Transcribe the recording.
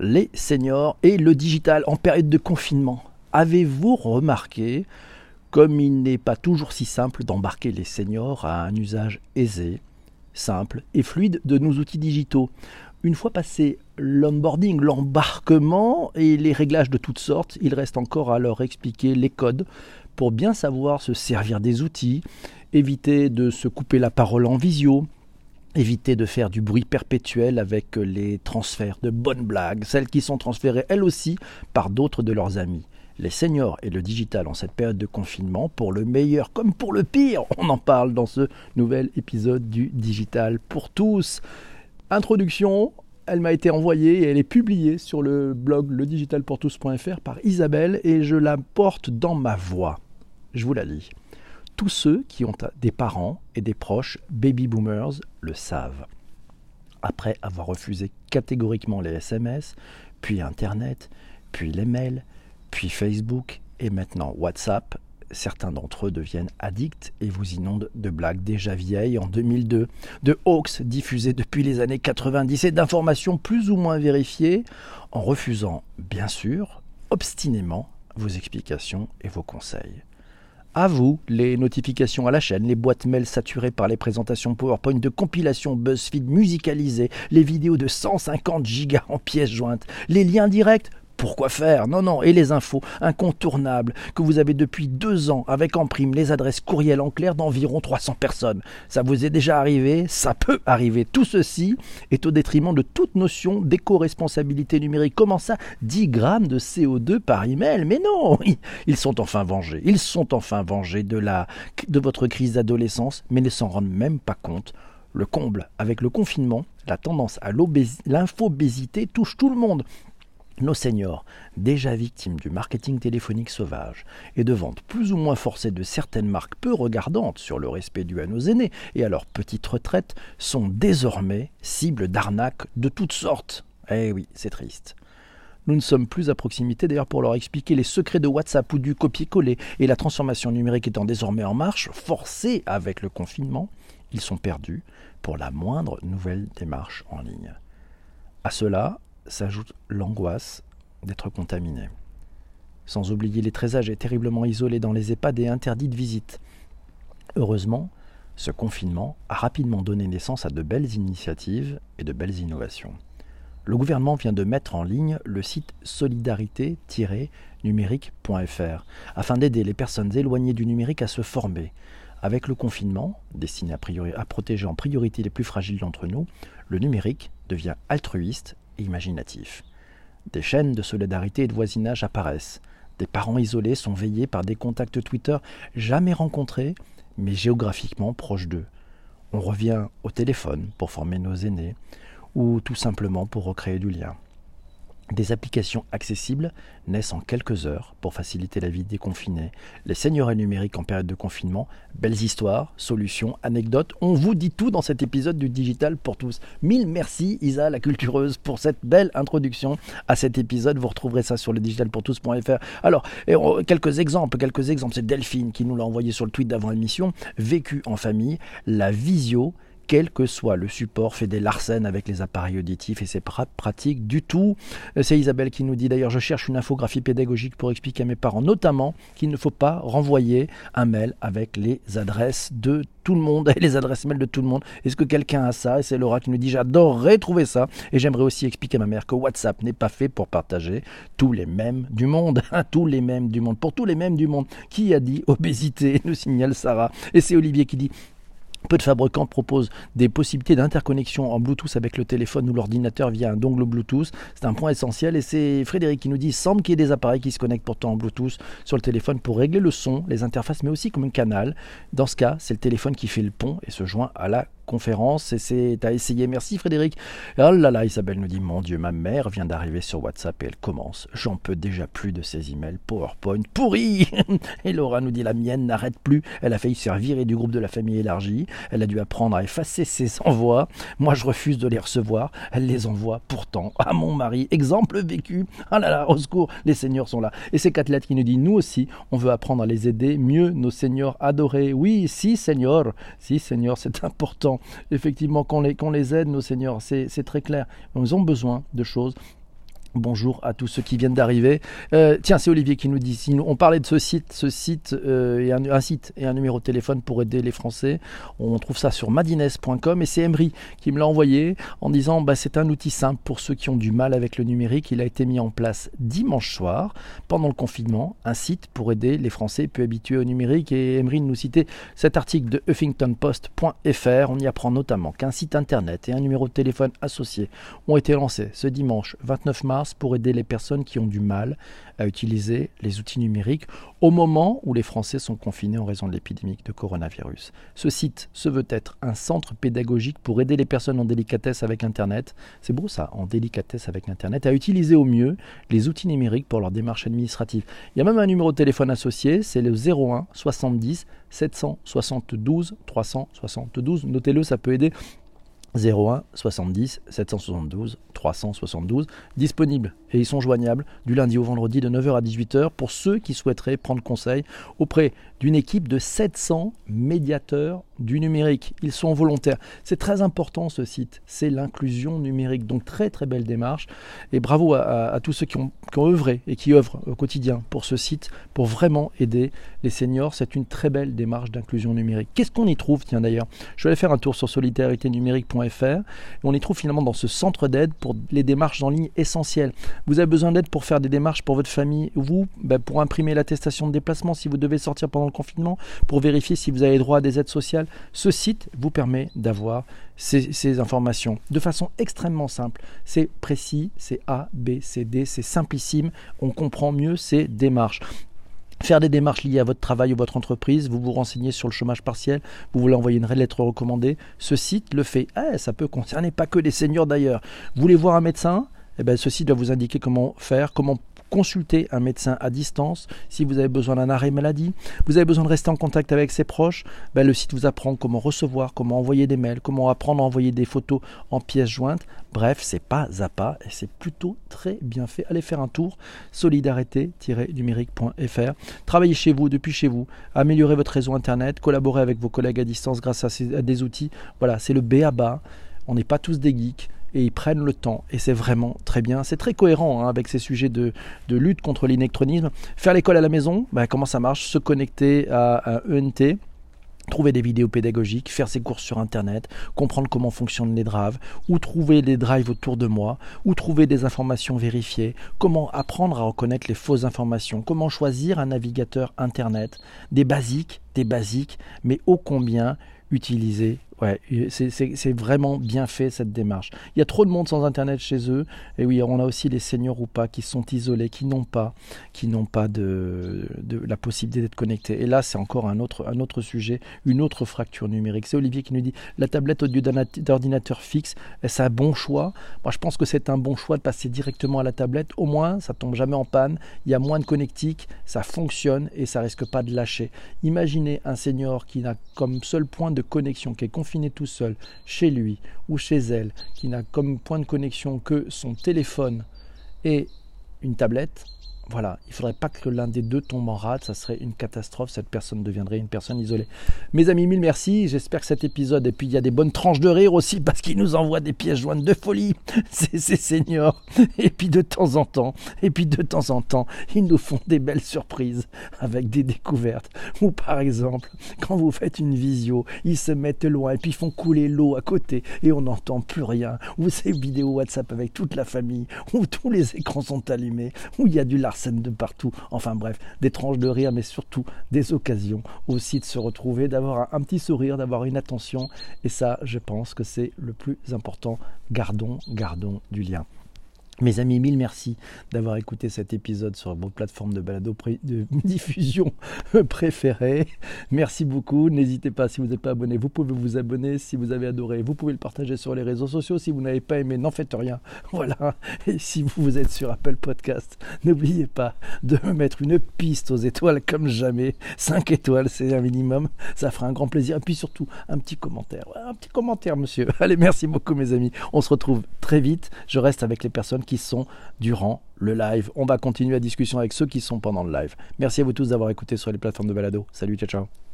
les seniors et le digital en période de confinement. Avez-vous remarqué comme il n'est pas toujours si simple d'embarquer les seniors à un usage aisé, simple et fluide de nos outils digitaux? Une fois passé l'onboarding, l'embarquement et les réglages de toutes sortes, il reste encore à leur expliquer les codes pour bien savoir se servir des outils, éviter de se couper la parole en visio, éviter de faire du bruit perpétuel avec les transferts de bonnes blagues, celles qui sont transférées elles aussi par d'autres de leurs amis. Les seniors et le digital en cette période de confinement, pour le meilleur comme pour le pire, on en parle dans ce nouvel épisode du Digital pour tous. Introduction, elle m'a été envoyée et elle est publiée sur le blog ledigitalpourtous.fr par Isabelle et je la porte dans ma voix. Je vous la lis. Tous ceux qui ont des parents et des proches baby boomers le savent. Après avoir refusé catégoriquement les SMS, puis Internet, puis les mails, puis Facebook et maintenant WhatsApp, certains d'entre eux deviennent addicts et vous inondent de blagues déjà vieilles en 2002, de hoax diffusés depuis les années 90 et d'informations plus ou moins vérifiées, en refusant, bien sûr, obstinément vos explications et vos conseils. À vous, les notifications à la chaîne, les boîtes mail saturées par les présentations PowerPoint de compilation BuzzFeed musicalisées, les vidéos de 150 gigas en pièces jointes, les liens directs, pourquoi faire Non, non, et les infos incontournables que vous avez depuis deux ans avec en prime les adresses courriel en clair d'environ 300 personnes. Ça vous est déjà arrivé? Ça peut arriver. Tout ceci est au détriment de toute notion d'éco-responsabilité numérique. Comment ça? 10 grammes de CO2 par email? Mais non Ils sont enfin vengés. Ils sont enfin vengés de, la, de votre crise d'adolescence, mais ne s'en rendent même pas compte. Le comble, avec le confinement, la tendance à l'infobésité touche tout le monde. Nos seniors, déjà victimes du marketing téléphonique sauvage et de ventes plus ou moins forcées de certaines marques peu regardantes sur le respect dû à nos aînés et à leur petite retraite, sont désormais cibles d'arnaques de toutes sortes. Eh oui, c'est triste. Nous ne sommes plus à proximité d'ailleurs pour leur expliquer les secrets de WhatsApp ou du copier-coller et la transformation numérique étant désormais en marche, forcée avec le confinement, ils sont perdus pour la moindre nouvelle démarche en ligne. À cela, s'ajoute l'angoisse d'être contaminé. Sans oublier les très âgés terriblement isolés dans les EHPAD et interdits de visite. Heureusement, ce confinement a rapidement donné naissance à de belles initiatives et de belles innovations. Le gouvernement vient de mettre en ligne le site solidarité-numérique.fr afin d'aider les personnes éloignées du numérique à se former. Avec le confinement, destiné à, à protéger en priorité les plus fragiles d'entre nous, le numérique devient altruiste imaginatif. Des chaînes de solidarité et de voisinage apparaissent. Des parents isolés sont veillés par des contacts Twitter jamais rencontrés, mais géographiquement proches d'eux. On revient au téléphone pour former nos aînés, ou tout simplement pour recréer du lien. Des applications accessibles naissent en quelques heures pour faciliter la vie des confinés. Les seigneurs numériques en période de confinement, belles histoires, solutions, anecdotes. On vous dit tout dans cet épisode du Digital pour tous. Mille merci Isa la cultureuse pour cette belle introduction à cet épisode. Vous retrouverez ça sur le digitalpourtous.fr. Alors, quelques exemples, quelques exemples. C'est Delphine qui nous l'a envoyé sur le tweet d'avant l'émission. Vécu en famille, la visio quel que soit le support, fait des larcènes avec les appareils auditifs et c'est pratique du tout. Euh, c'est Isabelle qui nous dit d'ailleurs, je cherche une infographie pédagogique pour expliquer à mes parents, notamment qu'il ne faut pas renvoyer un mail avec les adresses de tout le monde et les adresses mail de tout le monde. Est-ce que quelqu'un a ça? Et c'est Laura qui nous dit, j'adorerais trouver ça. Et j'aimerais aussi expliquer à ma mère que WhatsApp n'est pas fait pour partager tous les mêmes du monde. tous les mêmes du monde. Pour tous les mêmes du monde. Qui a dit obésité? nous signale Sarah. Et c'est Olivier qui dit peu de fabricants proposent des possibilités d'interconnexion en Bluetooth avec le téléphone ou l'ordinateur via un dongle Bluetooth. C'est un point essentiel et c'est Frédéric qui nous dit semble qu'il y ait des appareils qui se connectent pourtant en Bluetooth sur le téléphone pour régler le son, les interfaces, mais aussi comme un canal. Dans ce cas, c'est le téléphone qui fait le pont et se joint à la conférence et c'est à essayer. Merci Frédéric. Oh là là, Isabelle nous dit Mon Dieu, ma mère vient d'arriver sur WhatsApp et elle commence. J'en peux déjà plus de ces emails PowerPoint pourris. et Laura nous dit La mienne n'arrête plus. Elle a failli se faire virer du groupe de la famille élargie. Elle a dû apprendre à effacer ses envois. Moi, je refuse de les recevoir. Elle les envoie pourtant à mon mari. Exemple vécu. Ah là là, au secours, les seigneurs sont là. Et c'est Catlette qui nous dit Nous aussi, on veut apprendre à les aider mieux, nos seigneurs adorés. Oui, si, seigneur. Si, seigneur, c'est important effectivement, qu'on les, aide, nos seigneurs, c'est très clair. Ils ont besoin de choses Bonjour à tous ceux qui viennent d'arriver. Euh, tiens, c'est Olivier qui nous dit, si on parlait de ce site, ce site euh, et un, site et un numéro de téléphone pour aider les Français. On trouve ça sur madines.com et c'est Emery qui me l'a envoyé en disant bah, c'est un outil simple pour ceux qui ont du mal avec le numérique. Il a été mis en place dimanche soir pendant le confinement, un site pour aider les Français peu habitués au numérique. Et Emery nous citait cet article de huffingtonpost.fr. On y apprend notamment qu'un site internet et un numéro de téléphone associé ont été lancés ce dimanche 29 mars pour aider les personnes qui ont du mal à utiliser les outils numériques au moment où les Français sont confinés en raison de l'épidémie de coronavirus. Ce site se veut être un centre pédagogique pour aider les personnes en délicatesse avec Internet. C'est beau ça, en délicatesse avec Internet, à utiliser au mieux les outils numériques pour leur démarche administrative. Il y a même un numéro de téléphone associé, c'est le 01 70 772 372. Notez-le, ça peut aider 01 70 772 372 disponibles et ils sont joignables du lundi au vendredi de 9h à 18h pour ceux qui souhaiteraient prendre conseil auprès d'une équipe de 700 médiateurs du numérique. Ils sont volontaires. C'est très important ce site, c'est l'inclusion numérique. Donc très très belle démarche et bravo à, tous ceux qui ont, qui ont, œuvré et qui œuvrent au quotidien pour ce site, pour vraiment aider les seniors. C'est une très belle démarche d'inclusion numérique. Qu'est-ce qu'on y trouve? Tiens d'ailleurs, je vais aller faire un tour sur solidariténumérique.fr. On y trouve finalement dans ce centre d'aide pour les démarches en ligne essentielles. Vous avez besoin d'aide pour faire des démarches pour votre famille, vous, ben, pour imprimer l'attestation de déplacement si vous devez sortir pendant le confinement, pour vérifier si vous avez droit à des aides sociales. Ce site vous permet d'avoir ces, informations de façon extrêmement simple. C'est précis, c'est A, B, C, D, c'est simplissime, on comprend mieux ces démarches. Faire des démarches liées à votre travail ou votre entreprise, vous vous renseignez sur le chômage partiel, vous voulez envoyer une lettre recommandée, ce site le fait. Ah, ça peut concerner pas que les seniors d'ailleurs. Vous voulez voir un médecin? Eh bien, ceci doit vous indiquer comment faire, comment consulter un médecin à distance si vous avez besoin d'un arrêt maladie. Vous avez besoin de rester en contact avec ses proches. Ben, le site vous apprend comment recevoir, comment envoyer des mails, comment apprendre à envoyer des photos en pièces jointes. Bref, c'est pas à pas et c'est plutôt très bien fait. Allez faire un tour solidarité-numérique.fr. Travaillez chez vous, depuis chez vous. Améliorez votre réseau internet, collaborez avec vos collègues à distance grâce à, des outils. Voilà, c'est le B à bas. On n'est pas tous des geeks et ils prennent le temps. Et c'est vraiment très bien. C'est très cohérent hein, avec ces sujets de, lutte contre l'électronisme. Faire l'école à la maison, ben, comment ça marche? Se connecter à un ENT trouver des vidéos pédagogiques, faire ses courses sur Internet, comprendre comment fonctionnent les drives, ou trouver les drives autour de moi, ou trouver des informations vérifiées, comment apprendre à reconnaître les fausses informations, comment choisir un navigateur Internet, des basiques, des basiques, mais ô combien utiliser Ouais, c'est vraiment bien fait cette démarche. Il y a trop de monde sans internet chez eux. Et oui, on a aussi les seniors ou pas qui sont isolés, qui n'ont pas, qui n'ont pas de, la possibilité d'être connectés. Et là, c'est encore un autre, sujet, une autre fracture numérique. C'est Olivier qui nous dit la tablette au lieu d'ordinateur fixe, est-ce un bon choix? Moi, je pense que c'est un bon choix de passer directement à la tablette. Au moins, ça tombe jamais en panne. Il y a moins de connectique, ça fonctionne et ça risque pas de lâcher. Imaginez un senior qui n'a comme seul point de connexion, qui est tout seul, chez lui ou chez elle, qui n'a comme point de connexion que son téléphone et une tablette, voilà, il ne faudrait pas que l'un des deux tombe en rade, ça serait une catastrophe, cette personne deviendrait une personne isolée. Mes amis, mille merci, j'espère que cet épisode, et puis il y a des bonnes tranches de rire aussi, parce qu'il nous envoie des pièces jointes de folie, ces seniors, et puis de temps en temps, et puis de temps en temps, ils nous font des belles surprises avec des découvertes, ou par exemple, quand vous faites une visio, ils se mettent loin, et puis ils font couler l'eau à côté, et on n'entend plus rien, ou ces vidéos WhatsApp avec toute la famille, où tous les écrans sont allumés, où il y a du larcène de partout. Enfin bref, des tranches de rire, mais surtout des occasions aussi de se retrouver, d'avoir un petit sourire, d'avoir une attention. Et ça, je pense que c'est le plus important. Gardons, gardons du lien. Mes amis, mille merci d'avoir écouté cet épisode sur vos plateformes de balado de diffusion préférées. Merci beaucoup. N'hésitez pas, si vous n'êtes pas abonné, vous pouvez vous abonner. Si vous avez adoré, vous pouvez le partager sur les réseaux sociaux. Si vous n'avez pas aimé, n'en faites rien. Voilà. Et si vous êtes sur Apple Podcast, n'oubliez pas de me mettre une piste aux étoiles comme jamais. 5 étoiles, c'est un minimum. Ça fera un grand plaisir. Et puis surtout, un petit commentaire. Un petit commentaire, monsieur. Allez, merci beaucoup, mes amis. On se retrouve très vite. Je reste avec les personnes qui sont durant le live. On va continuer la discussion avec ceux qui sont pendant le live. Merci à vous tous d'avoir écouté sur les plateformes de balado. Salut, ciao ciao.